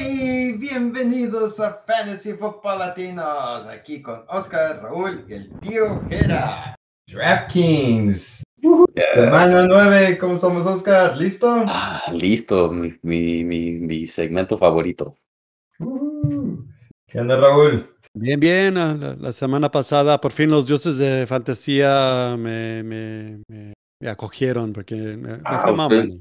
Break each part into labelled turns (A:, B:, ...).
A: Hey, bienvenidos a Fantasy Football Latinos, aquí con Oscar, Raúl y el tío Jera. DraftKings. Semana 9, ¿cómo estamos, Oscar? ¿Listo?
B: Ah, listo, mi, mi, mi, mi segmento favorito.
A: Uh, ¿Qué onda, Raúl?
C: Bien, bien. La, la semana pasada, por fin los dioses de fantasía me, me, me- me acogieron porque me, me
B: Ah,
C: fue más bueno.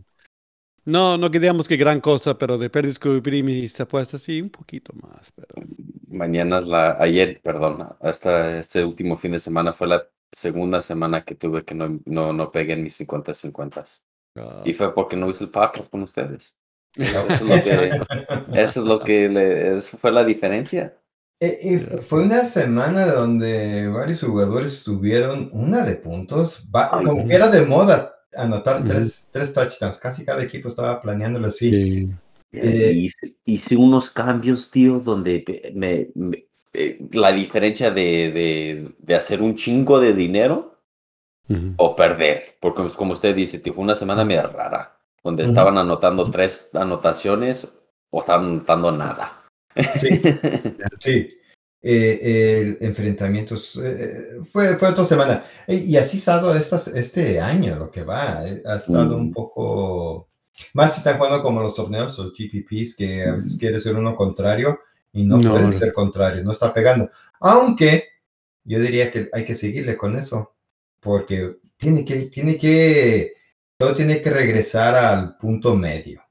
C: No, no queríamos que gran cosa, pero de descubrí mis apuestas, sí, un poquito más. Pero...
B: Mañana es la, ayer, perdón, hasta este último fin de semana fue la segunda semana que tuve que no, no, no pegué en mis 50-50.
C: ah,
B: Y fue porque no hice el podcast con ustedes. Eso es lo que, eso es lo que le- eso fue la diferencia.
A: Eh, fue una semana donde varios jugadores tuvieron una de puntos. Va-
B: Ay,
A: como que era de moda anotar
C: Ujú.
A: tres, tres touchdowns. Casi cada equipo estaba planeándolo así.
C: sí.
A: Eh,
B: hice, hice unos cambios, tío, donde me, me- eh, la diferencia de, de, de hacer un chingo de dinero
C: Ujú.
B: o perder, porque pues, como usted dice, tío, fue una semana media rara, donde
A: Ujú.
B: estaban anotando tres anotaciones o estaban anotando nada.
A: Sí. Sí. Eh, el enfrentamientos eh, fue, fue otra semana. Eh, Y así ha estado estas, este año, lo que va. eh, Ha estado un
B: Mm.
A: poco. Más si están jugando como los torneos, los GPPs, que a veces
B: Mm.
A: quiere ser uno contrario y no,
C: No,
A: puede ser contrario, no está pegando. Aunque yo diría que hay que seguirle con eso, porque tiene que, tiene que, todo tiene que regresar al punto medio.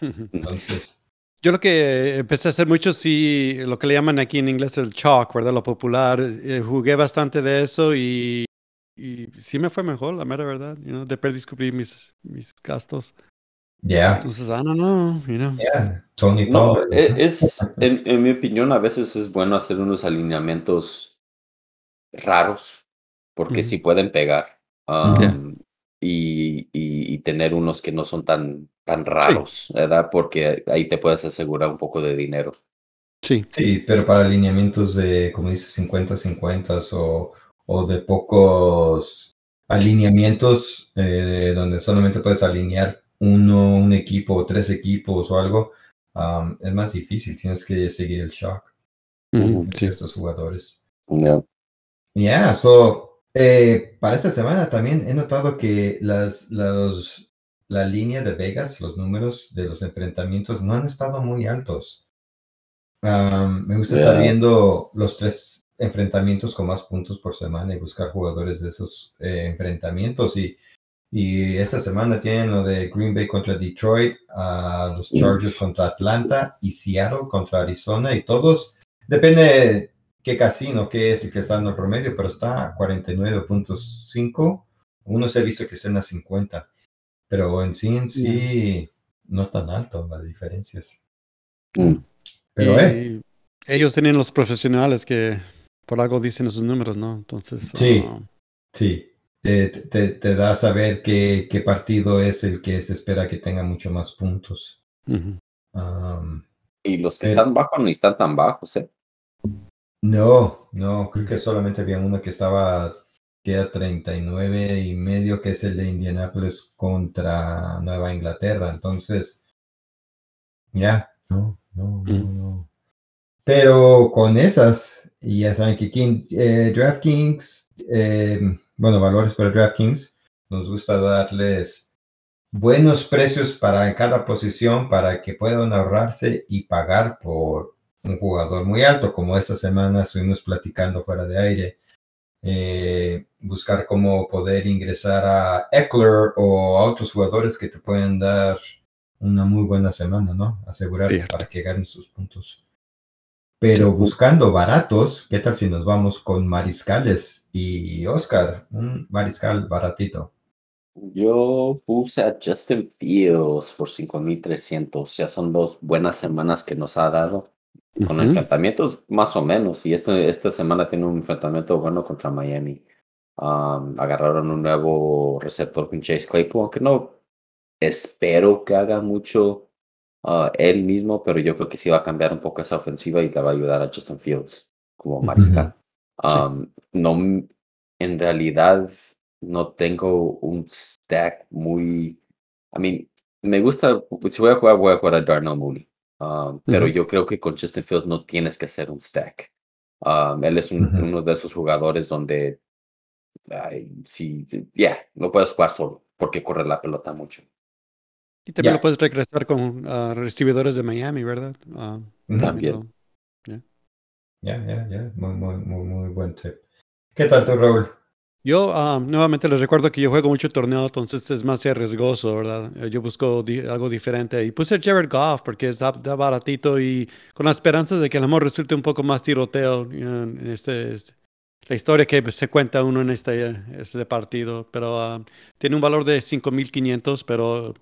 A: Entonces,
C: Yo lo que empecé a hacer mucho, sí, lo que le llaman aquí en inglés el chalk, ¿verdad? Lo popular. eh, jugué bastante de eso y, y sí me fue mejor, la mera verdad. You know, de descubrí mis, mis gastos.
A: ya,
C: Entonces, I don't know, you know.
A: ya, Tony
B: No, e- es, en, en mi opinión, a veces es bueno hacer unos alineamientos raros, porque
C: Ujú.
B: sí pueden pegar. Um, y, y- y tener unos que no son tan, tan raros, ¿verdad? Porque ahí te puedes asegurar un poco de dinero.
C: Sí.
A: Sí, pero para alineamientos de, como dices, 50-50 o, o de pocos alineamientos eh, donde solamente puedes alinear uno, un equipo o tres equipos o algo, um, es más difícil. Tienes que seguir el shock
C: Ujú,
A: de
C: sí.
A: ciertos jugadores.
B: Ya.
A: Yeah, so, eh, para esta semana también he notado que las, los, la línea de Vegas, los números de los enfrentamientos no han estado muy altos. Um, me gusta estar
B: Yeah.
A: viendo los tres enfrentamientos con más puntos por semana y buscar jugadores de esos eh, enfrentamientos. Y, y esta semana tienen lo de Green Bay contra Detroit, a los Chargers contra Atlanta y Seattle contra Arizona. Y todos, depende qué casino, qué es el que está en el promedio, pero está a 49.5. Uno se ha visto que está en las 50. Pero en sí, en sí, no tan alto las diferencias.
B: Mm.
A: Pero, eh,
C: ellos tienen los profesionales que por algo dicen esos números, ¿no? Entonces,
A: Sí.
C: ah,
A: Sí, te, te, te da a saber qué, qué partido es el que se espera que tenga mucho más puntos.
B: Y los que
A: Pero-
B: están bajos ni están tan bajos, ¿eh?
A: No, no, creo que solamente había uno que estaba que a 39 y medio, que es el de Indianapolis contra Nueva Inglaterra. Entonces, ya, no, no, no,
C: Mm.
A: no. Pero con esas, y ya saben que en eh, DraftKings, eh, bueno, valores para DraftKings, nos gusta darles buenos precios para cada posición para que puedan ahorrarse y pagar por un jugador muy alto, como esta semana estuvimos platicando fuera de aire. eh, buscar cómo poder ingresar a Eckler o a otros jugadores que te pueden dar una muy buena semana, ¿no? Asegurarte
C: Cierto.
A: para que ganen sus puntos. Pero buscando baratos, ¿qué tal si nos vamos con mariscales? Y Oscar, un mariscal baratito.
B: Yo puse a Justin Fields por 5300. Ya son dos buenas semanas que nos ha dado. Con enfrentamientos más o menos. Y este, esta semana tiene un enfrentamiento bueno contra Miami. Um, agarraron un nuevo receptor con Chase Claypool, aunque no espero que haga mucho uh, él mismo, pero yo creo que sí va a cambiar un poco esa ofensiva y le va a ayudar a Justin Fields como mariscal. Um, no, en realidad no tengo un stack muy. I mean, me gusta. Si voy a jugar, voy a jugar a Darnell Mooney. Um, pero yo creo que con Justin Fields no tienes que hacer un stack. Um, él es un- uno de esos jugadores donde, ay, sí, ya, no puedes jugar solo porque corre la pelota mucho.
C: Y también lo puedes regresar con ah, recibidores de Miami, ¿verdad? Ah.
B: También.
A: Ya, ya, ya. Muy, muy, muy, muy buen tip. ¿Qué tal tú, Raúl?
C: Yo ah, nuevamente les recuerdo que yo juego mucho torneo, entonces es más arriesgoso, ¿verdad? Eh, Yo busco di- algo diferente y puse Jared Goff porque está, baratito y con la esperanza de que el amor resulte un poco más tiroteo you know, en este, este- la historia que se cuenta uno en este, este partido, pero ah, tiene un valor de 5.500, pero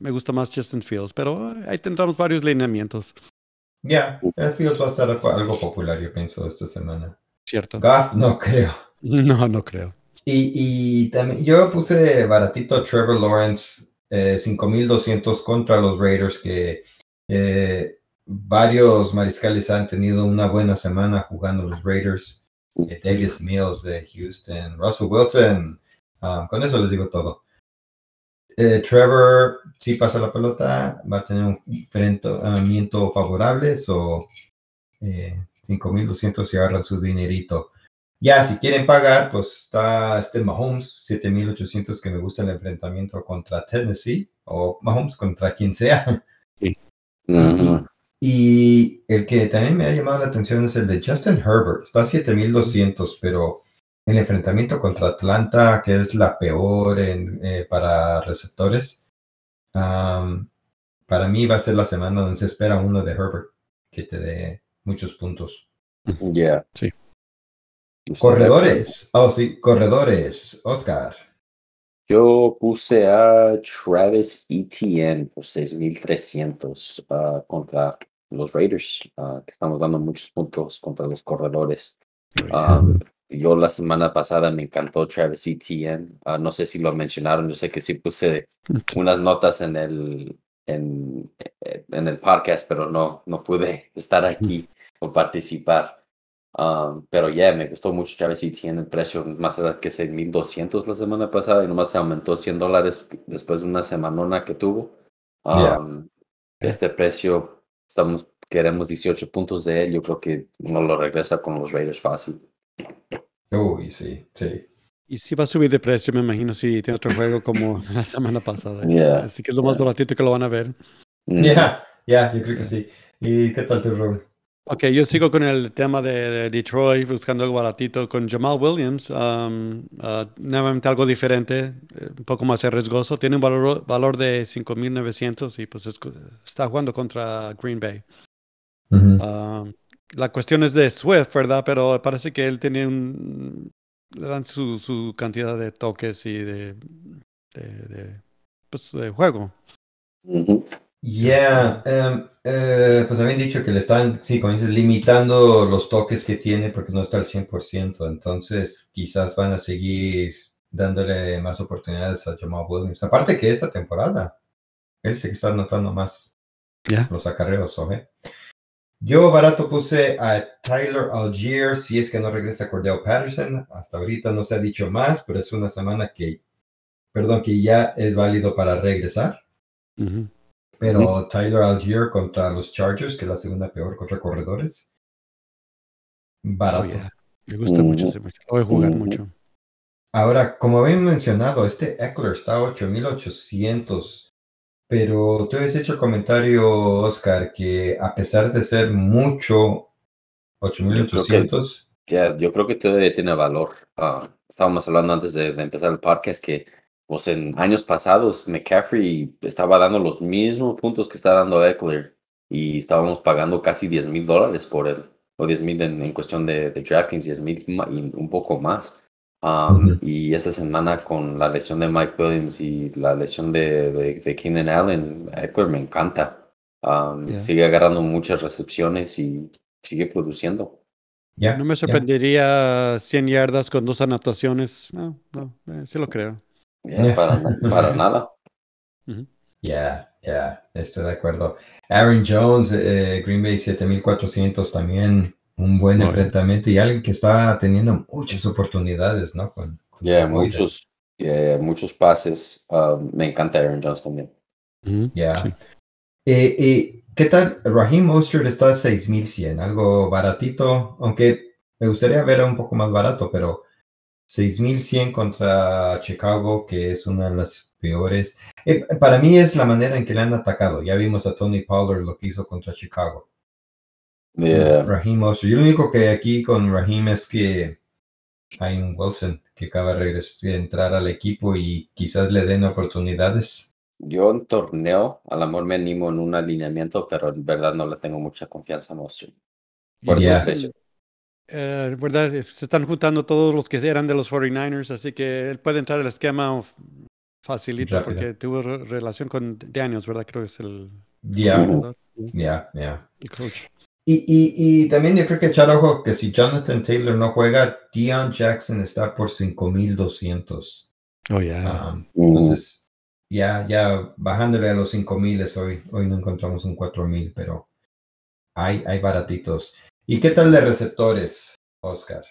C: me gusta más Justin Fields, pero ah, ahí tendremos varios lineamientos,
A: Ya, el Fields va a estar algo- algo popular, yo pienso, esta semana.
C: ¿cierto?
A: Goff, no creo.
C: No, no creo.
A: Y, también yo puse baratito Trevor Lawrence, eh, 5200 contra los Raiders, que eh, varios mariscales han tenido una buena semana jugando los Raiders. Eh, Davis Mills de Houston, Russell Wilson, um, con eso les digo todo. Eh, Trevor, si pasa la pelota, va a tener un enfrentamiento favorable, o 5200 y agarran su dinerito. Ya, si quieren pagar, pues está este Mahomes, 7800 que me gusta el enfrentamiento contra Tennessee o Mahomes contra quien sea.
B: Ujú.
A: Y el que también me ha llamado la atención es el de Justin Herbert, está a 7200, pero el enfrentamiento contra Atlanta, que es la peor en, eh, para receptores, para mí va a ser la semana donde se espera uno de Herbert que te dé muchos puntos.
B: Ya.
C: Sí.
A: Corredores. Oh, sí, corredores. Oscar.
B: Yo puse a Travis Etienne por 6.300 ah, contra los Raiders, ah, que estamos dando muchos puntos contra los corredores. Um, yo la semana pasada me encantó Travis Etienne. No sé si lo mencionaron, yo sé que sí puse unas notas en el, en, en el podcast, pero no, no pude estar aquí o participar. Um, pero ya me gustó mucho Travis Etienne, el precio más que 6.200 la semana pasada y nomás se aumentó 100 dólares después de una semanona que tuvo.
A: Yeah.
B: Um, Este precio, estamos, queremos 18 puntos de él, yo creo que no lo regresa con los Raiders fácil.
A: Uy, sí, sí.
C: Y si va a subir de precio, me imagino, si tiene otro juego como la semana pasada.
B: Yeah,
C: Así que es lo más
B: yeah.
C: baratito que lo van a ver.
A: Ya, ya, yo creo que sí. ¿Y qué tal tu Raúl?
C: Ok, yo sigo con el tema de, de Detroit, buscando algo baratito con Jamal Williams. um, ah, nuevamente algo diferente, eh, un poco más arriesgoso. Tiene un valor, valor de 5.900 y pues es- está jugando contra Green Bay. Ah, la cuestión es de Swift, ¿verdad? Pero parece que él tiene un... Le dan su, su cantidad de toques y de, de, de, pues, de juego.
A: Ya, em, eh, pues habían dicho que le están, sí, como dices, limitando los toques que tiene porque no está al 100%, entonces quizás van a seguir dándole más oportunidades a Jamal Williams. Aparte que esta temporada, él que está anotando más los acarreos, ¿ok? Yo barato puse a Tyler Algier, si es que no regresa Cordell Patterson, hasta ahorita no se ha dicho más, pero es una semana que, perdón, que ya es válido para regresar.
C: Ujú.
A: Pero Tyler Algier contra los Chargers, que es la segunda peor contra corredores.
C: Oh,
A: Barato.
C: yeah. Me gusta mucho ese match. Lo voy a jugar mucho.
A: Ahora, como habían mencionado, este Eckler está a 8800. Pero tú habías hecho el comentario, Oscar, que a pesar de ser mucho 8800,
B: Ya, yo creo que todavía tiene valor. Ah, estábamos hablando antes de, de empezar el podcast que pues en años pasados McCaffrey estaba dando los mismos puntos que está dando Eckler y estábamos pagando casi 10 mil dólares por él, o 10 mil en, en cuestión de, de DraftKings, 10 mil y un poco más. Um. Y esta semana con la lesión de Mike Williams y la lesión de, de, de Keenan Allen, Eckler me encanta. Um,
C: Yeah.
B: Sigue agarrando muchas recepciones y sigue produciendo.
C: No me sorprendería 100 yardas con dos anotaciones. No, no, eh, sí lo creo.
A: Yeah.
B: para, para nada.
A: Ya, ya, estoy de acuerdo. Aaron Jones, eh, Green Bay 7400 también, un buen
C: yeah.
A: enfrentamiento y alguien que está teniendo muchas oportunidades, ¿no? Con, con
B: muchos, muchos pases. Um, me encanta Aaron Jones también.
C: Ujú.
A: Ya.
C: Sí.
A: Eh, eh, ¿qué tal? Raheem Mostert está a 6100, algo baratito, aunque me gustaría ver un poco más barato, pero 6100 contra Chicago, que es una de las peores. Eh, para mí es la manera en que le han atacado. Ya vimos a Tony Pollard lo que hizo contra Chicago.
B: Yeah.
A: Raheem Mostert. Y lo único que aquí con Raheem es que hay un Wilson que acaba de regresar, entrar al equipo y quizás le den oportunidades.
B: Yo en torneo, a lo mejor me animo en un alineamiento, pero en verdad no le tengo mucha confianza a Mostert. Por es eso.
C: Eh, ¿Verdad? Se están juntando todos los que eran de los 49ers, así que él puede entrar al esquema facilito
A: Rápido.
C: porque tuvo re- relación con Daniels, ¿verdad? Creo que es el,
A: Ya, ya, ya.
C: el coach.
A: Y, y, y también yo creo que echar ojo que si Jonathan Taylor no juega, Deion Jackson está por 5200.
C: Oh, yeah.
A: Um,
B: Ujú.
A: Entonces, ya, ya bajándole a los 5000 es hoy. Hoy no encontramos un 4000, pero hay, hay baratitos. ¿Y qué tal de receptores, Oscar?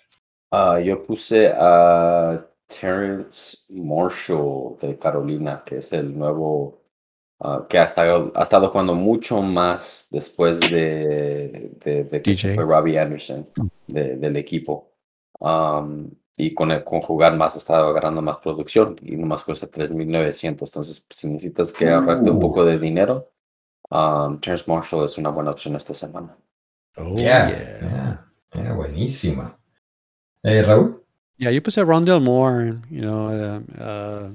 B: Ah, yo puse a Terrence Marshall de Carolina, que es el nuevo, ah, que ha estado, ha estado jugando mucho más después de, de, de que se fue Robbie Anderson de- del equipo. Am, y con, el- con jugar más ha estado agarrando más producción y nomás cuesta 3.900. Entonces, si necesitas que ahorrarte un
A: Uh.
B: poco de dinero, am, Terrence Marshall es una buena opción esta semana.
C: Oh, yeah.
A: ya, ya, buenísima. Eh, Raúl.
C: Yeah, yo puse a Rondell Moore, you know, eh, uh,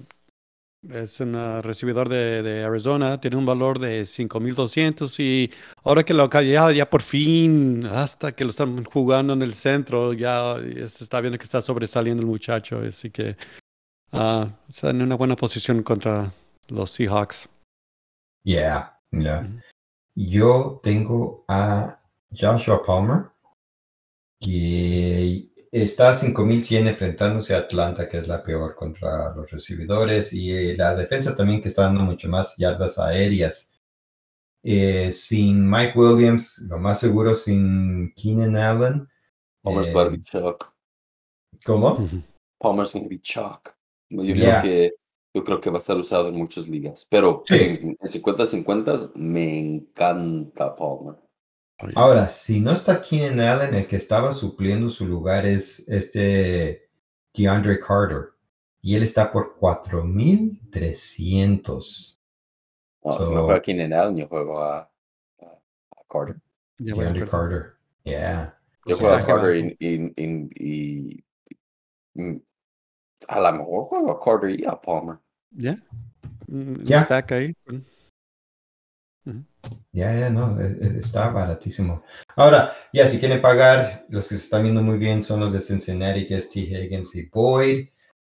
C: es un uh, recibidor de, de Arizona, tiene un valor de 5.200 y ahora que lo ya, ya por fin, hasta que lo están jugando en el centro, ya se está viendo que está sobresaliendo el muchacho, así que ah, está en una buena posición contra los Seahawks.
A: Yeah, yeah. Yo tengo a Joshua Palmer, que está a 5100 enfrentándose a Atlanta, que es la peor contra los recibidores, y eh, la defensa también que está dando mucho más yardas aéreas. Eh, sin Mike Williams, lo más seguro sin Keenan Allen.
B: Palmer's
A: eh,
B: gonna be Chuck.
A: ¿Cómo?
B: Palmer's gonna be Chuck. Yo
A: Yeah.
B: creo que yo creo que va a estar usado en muchas ligas, pero
A: Sí.
B: en 50-50 me encanta Palmer.
C: Yeah.
A: Ahora, si no está Keenan Allen, el que estaba supliendo su lugar es este DeAndre Carter. Y él está por 4300.
B: No, si
A: So-
B: no juego a Keenan Allen, yo juego a, a- a Carter.
A: DeAndre. Carter. Yeah.
B: Yo juego a. Carter y, y- y- y- y- a lo mejor juego a Carter y a Palmer.
C: Ya. Mm,
A: Ya.
C: Stack ahí.
A: Ya, ya, no, e- e- está baratísimo. Ahora, ya, si quieren pagar, los que se están viendo muy bien son los de Cincinnati, que es T. Higgins y Boyd.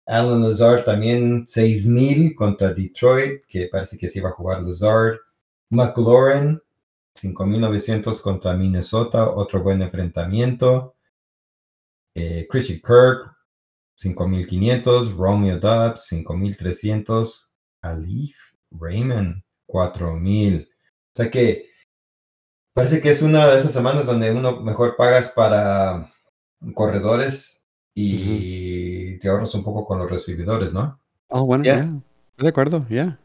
A: Alan Lazard también 6000 contra Detroit, que parece que sí va a jugar Lazard. McLaurin 5900 contra Minnesota, otro buen enfrentamiento. Eh, Christian Kirk 5500, Romeo Dobbs 5300, Alif Raymond 4000. O sea que parece que es una de esas semanas donde uno mejor pagas para corredores y te ahorras un poco con los recibidores, ¿no?
C: Oh, bueno,
B: Ya.
C: De acuerdo, ya.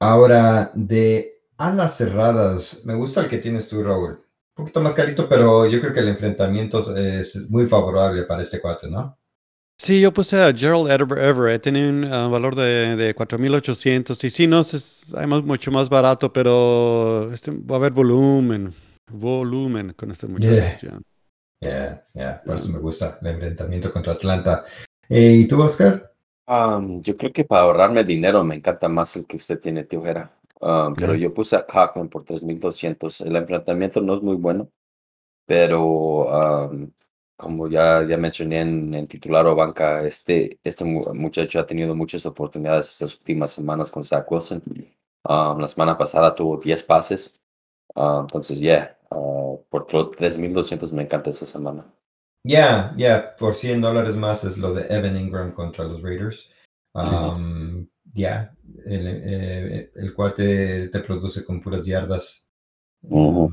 A: Ahora, de alas cerradas, me gusta el que tienes tú, Raúl. Un poquito más carito, pero yo creo que el enfrentamiento es muy favorable para este cuate, ¿no?
C: Sí, yo puse a Gerald Ever- Everett, tiene un ah, valor de, de 4.800 y sí, no es, hay más- mucho más barato, pero este, va a haber volumen, volumen con este muchacho.
A: Yeah.
C: ya,
A: por eso me gusta el enfrentamiento contra Atlanta. Eh, ¿Y tú, Oscar?
B: Um, yo creo que para ahorrarme dinero me encanta más el que usted tiene, tío Jera. Um, pero yo puse a Cochran por 3200. El enfrentamiento no es muy bueno, pero um, como ya, ya mencioné en, en titular o banca, este, este mu- muchacho ha tenido muchas oportunidades estas últimas semanas con Zach Wilson. Um, la semana pasada tuvo 10 pases. Uh, entonces, ya, uh, por tro- 3200 me encanta esta semana.
A: Ya, ya, por 100 dólares más es lo de Evan Ingram contra los Raiders. Um, Ya, el, eh, el cuate te produce con puras yardas.
B: Ujú.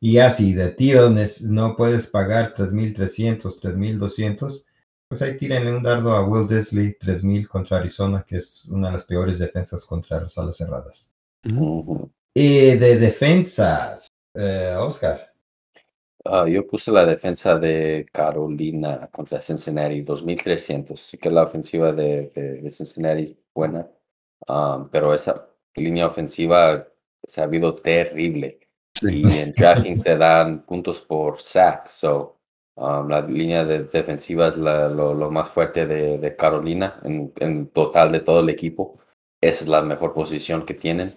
A: Y ya, si de tiro no puedes pagar 3.300, 3.200, pues ahí tírenle un dardo a Will Disley, 3.000 contra Arizona, que es una de las peores defensas contra las alas cerradas.
C: Ujú.
A: Y de defensas, eh, Oscar.
B: Ah, yo puse la defensa de Carolina contra Cincinnati, 2300. Sí que la ofensiva de, de, de Cincinnati es buena, ah, pero esa línea ofensiva se ha habido terrible. Y en DraftKings te dan puntos por sack. So, um, la línea de defensiva es la- lo, lo más fuerte de, de Carolina en, en total de todo el equipo. Esa es la mejor posición que tienen.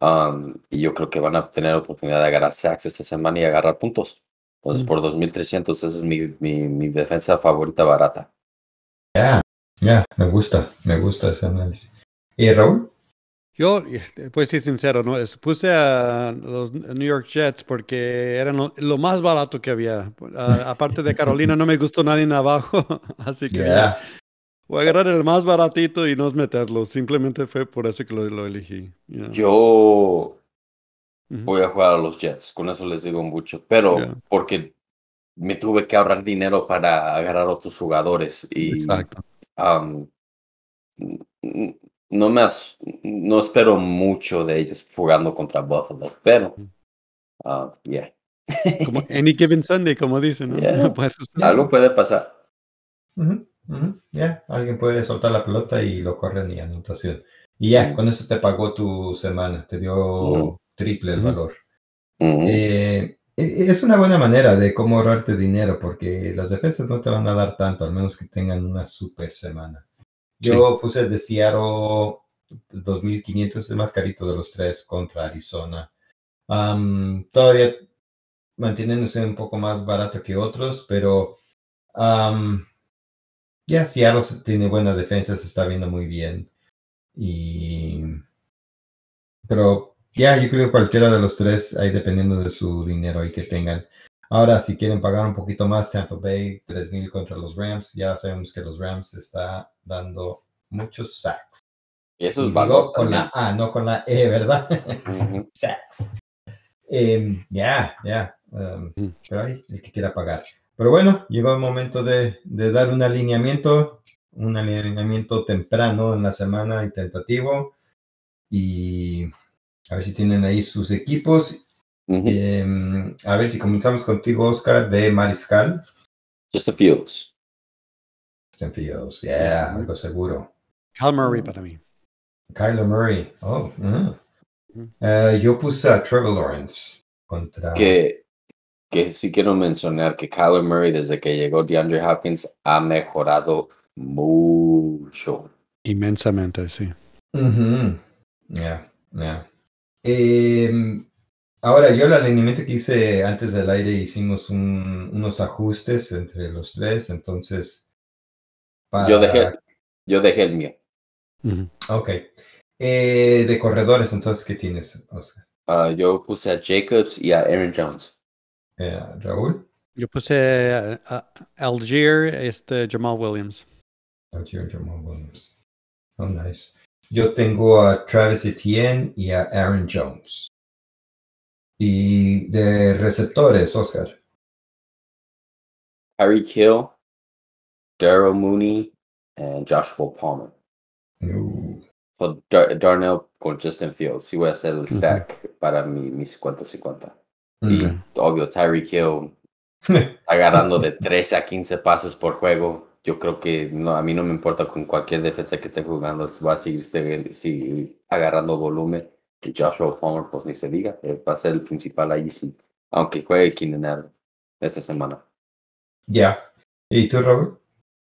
B: Um, y yo creo que van a tener oportunidad de agarrar sacks esta semana y agarrar puntos. Entonces,
C: Mm.
B: por 2300, esa es mi, mi, mi defensa favorita barata.
A: Ya, ya, me gusta, me gusta ese análisis. ¿Y Raúl?
C: Yo, eh, pues sí, sincero, ¿no? Puse a los New York Jets porque eran lo, lo más barato que había. A- aparte de Carolina, no me gustó nadie en abajo, así que voy a agarrar el más baratito y no es meterlo. Simplemente fue por eso que lo, lo elegí.
B: Yo voy a jugar a los Jets, con eso les digo mucho, pero porque me tuve que ahorrar dinero para agarrar otros jugadores y
C: Exacto.
B: um, no me as- no espero mucho de ellos jugando contra Buffalo, pero uh, yeah.
C: Como any given Sunday, como dicen, ¿no?
B: Yeah. Algo puede pasar.
A: Ya, alguien puede soltar la pelota y lo corren y anotación. Y ya,
B: Mm.
A: con eso te pagó tu semana, te dio
B: Mm.
A: triple el valor.
B: Ujú.
A: Eh, e- es una buena manera de cómo ahorrarte dinero, porque las defensas no te van a dar tanto, al menos que tengan una super semana. Yo puse de Seattle 2500, es el más carito de los tres contra Arizona. Todavía manteniéndose un poco más barato que otros, pero ya Seattle tiene buena defensa, se está viendo muy bien. Y pero ya, yo creo que cualquiera de los tres, ahí dependiendo de su dinero y que tengan. Ahora, si quieren pagar un poquito más, Tampa Bay 3000 contra los Rams, ya sabemos que los Rams está dando muchos sacks.
B: Y eso es valor
A: con
B: también.
A: la A, no con la E, ¿verdad?
B: Ujú.
A: sacks. Em, Ya, ya. em,
C: Mm.
A: pero hay el que quiera pagar. Pero bueno, llegó el momento de, de dar un alineamiento, un alineamiento temprano en la semana y tentativo. Y a ver si tienen ahí sus equipos. Em, a ver si comenzamos contigo, Oscar, de Mariscal.
B: Just a Fields.
A: Justin Fields, yeah, algo seguro.
C: Cal Murray para mí.
A: Kyler Murray, oh, mm. Eh, yo puse a Trevor Lawrence contra.
B: que, que sí quiero mencionar que Kyler Murray desde que llegó DeAndre Hopkins ha mejorado mucho.
C: Inmensamente, sí.
A: Ujú. Ya, ya. Em, ahora, yo el alineamiento que hice antes del aire hicimos un- unos ajustes entre los tres, entonces.
B: Yo
A: para-
B: dejé, yo dejé el mío.
A: Ok. Eh, de corredores, entonces, ¿qué tienes, Oscar?
B: Ah, yo puse a Jacobs y a Aaron Jones.
A: Eh, Raúl.
C: Yo puse a, a Algier, este Jamal Williams.
A: Algier Jamal Williams. Oh, nice. Yo tengo a Travis Etienne y a Aaron Jones. Y de receptores, Oscar.
B: Harry Kill, Daryl Mooney, and Joshua Palmer.
A: Uh,
B: So, Dar- Darnell con Justin Fields. Sí voy a hacer el stack para mi, mi 50-50. Y
C: Ok.
B: obvio, Tyreek Hill agarrando de 13 a 15 pases por juego. Yo creo que no, a mí no me importa con cualquier defensa que esté jugando, va a seguir, seguir- seguir agarrando volumen. Joshua Palmer, pues ni se diga, eh, va a ser el principal ahí, sí, aunque juegue Keenan Allen esta semana.
A: Ya. ¿Y tú, Raúl?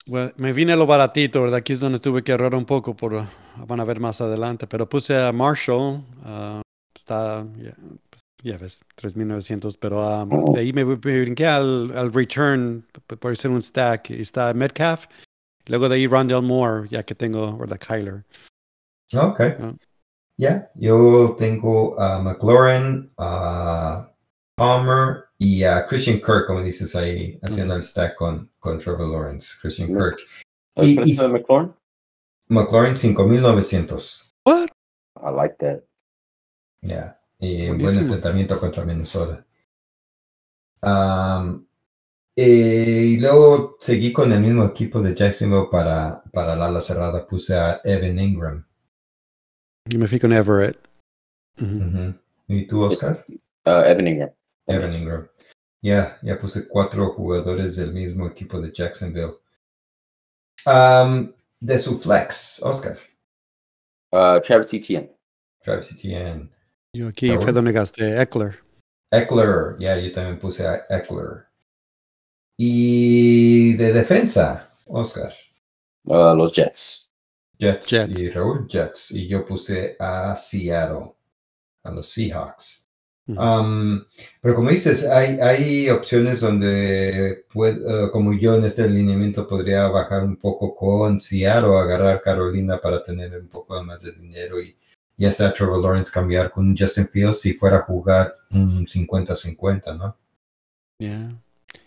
C: Bueno, me vine a lo baratito, ¿verdad? Aquí es donde tuve que ahorrar un poco, por, uh, van a ver más adelante. Pero puse a Marshall, ah, está, ya pues, ya ves, 3.900, pero ah, de ahí me, me brinqué al, al return por hacer un stack. Y está Metcalf, y luego de ahí Rondell Moore, ya que tengo, ¿verdad? Kyler.
A: Ok.
C: Ah.
A: Ya. Yo tengo a McLaurin, a Palmer y a Christian Kirk, como dices ahí, haciendo el stack con, con Trevor Lawrence. Christian. Kirk.
B: ¿El
A: Y-
B: precio de McLaurin?
A: McLaurin 5900.
C: What?
B: I like that.
A: Ya. Y buen
C: Buenísimo.
A: enfrentamiento contra Minnesota. Eh, y luego seguí con el mismo equipo de Jacksonville para, para la ala cerrada. Puse a Evan Ingram.
C: Yo me fui con Everett. Ujú.
A: ¿Y tú, Oscar?
B: Uh, Evan Ingram.
A: Evan Ingram. Ya, ya puse cuatro jugadores del mismo equipo de Jacksonville. Um, de su flex, Oscar.
B: Uh, Travis Etienne.
A: Travis Etienne.
C: Yo aquí fue donde gasté Eckler.
A: Eckler, ya, yo también puse a Eckler. Y de defensa, Oscar.
B: Uh, los Jets.
A: Jets,
C: Jets.
A: y Raúl Jets. Y yo puse a Seattle, a los Seahawks. Um, pero como dices, hay, hay opciones donde, puede- eh, como yo en este alineamiento, podría bajar un poco con Seattle, agarrar Carolina para tener un poco más de dinero y ya sea Trevor Lawrence cambiar con Justin Fields si fuera a jugar un 50-50, ¿no?
C: Yeah.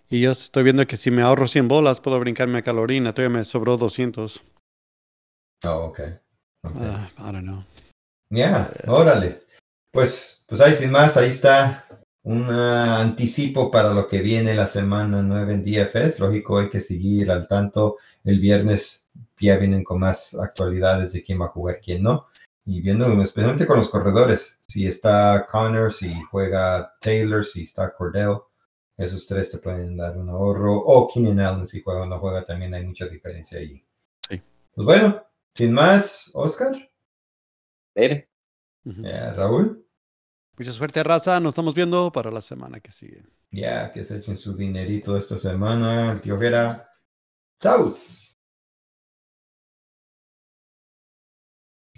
C: Y yo estoy viendo que si me ahorro 100 bolas, puedo brincarme a Carolina. Todavía me sobró 200.
A: Oh, ok. ok.
C: Ah, I don't know.
A: Ya, órale. Pues, pues ahí sin más, ahí está un anticipo para lo que viene la semana 9 en DFS. Lógico, hay que seguir al tanto. El viernes ya vienen con más actualidades de quién va a jugar, quién no. Y viendo especialmente con los corredores. Si está Connor, si juega Taylor, si está Cordell. Esos tres te pueden dar un ahorro. O Keenan Allen, si juega o no juega, también hay mucha diferencia ahí.
C: Sí.
A: Pues bueno, sin más, Oscar. Ya, Raúl.
C: Mucha suerte, raza. Nos estamos viendo para la semana que sigue.
A: Ya, que se echen su dinerito esta semana. El tío Vera. ¡Saus!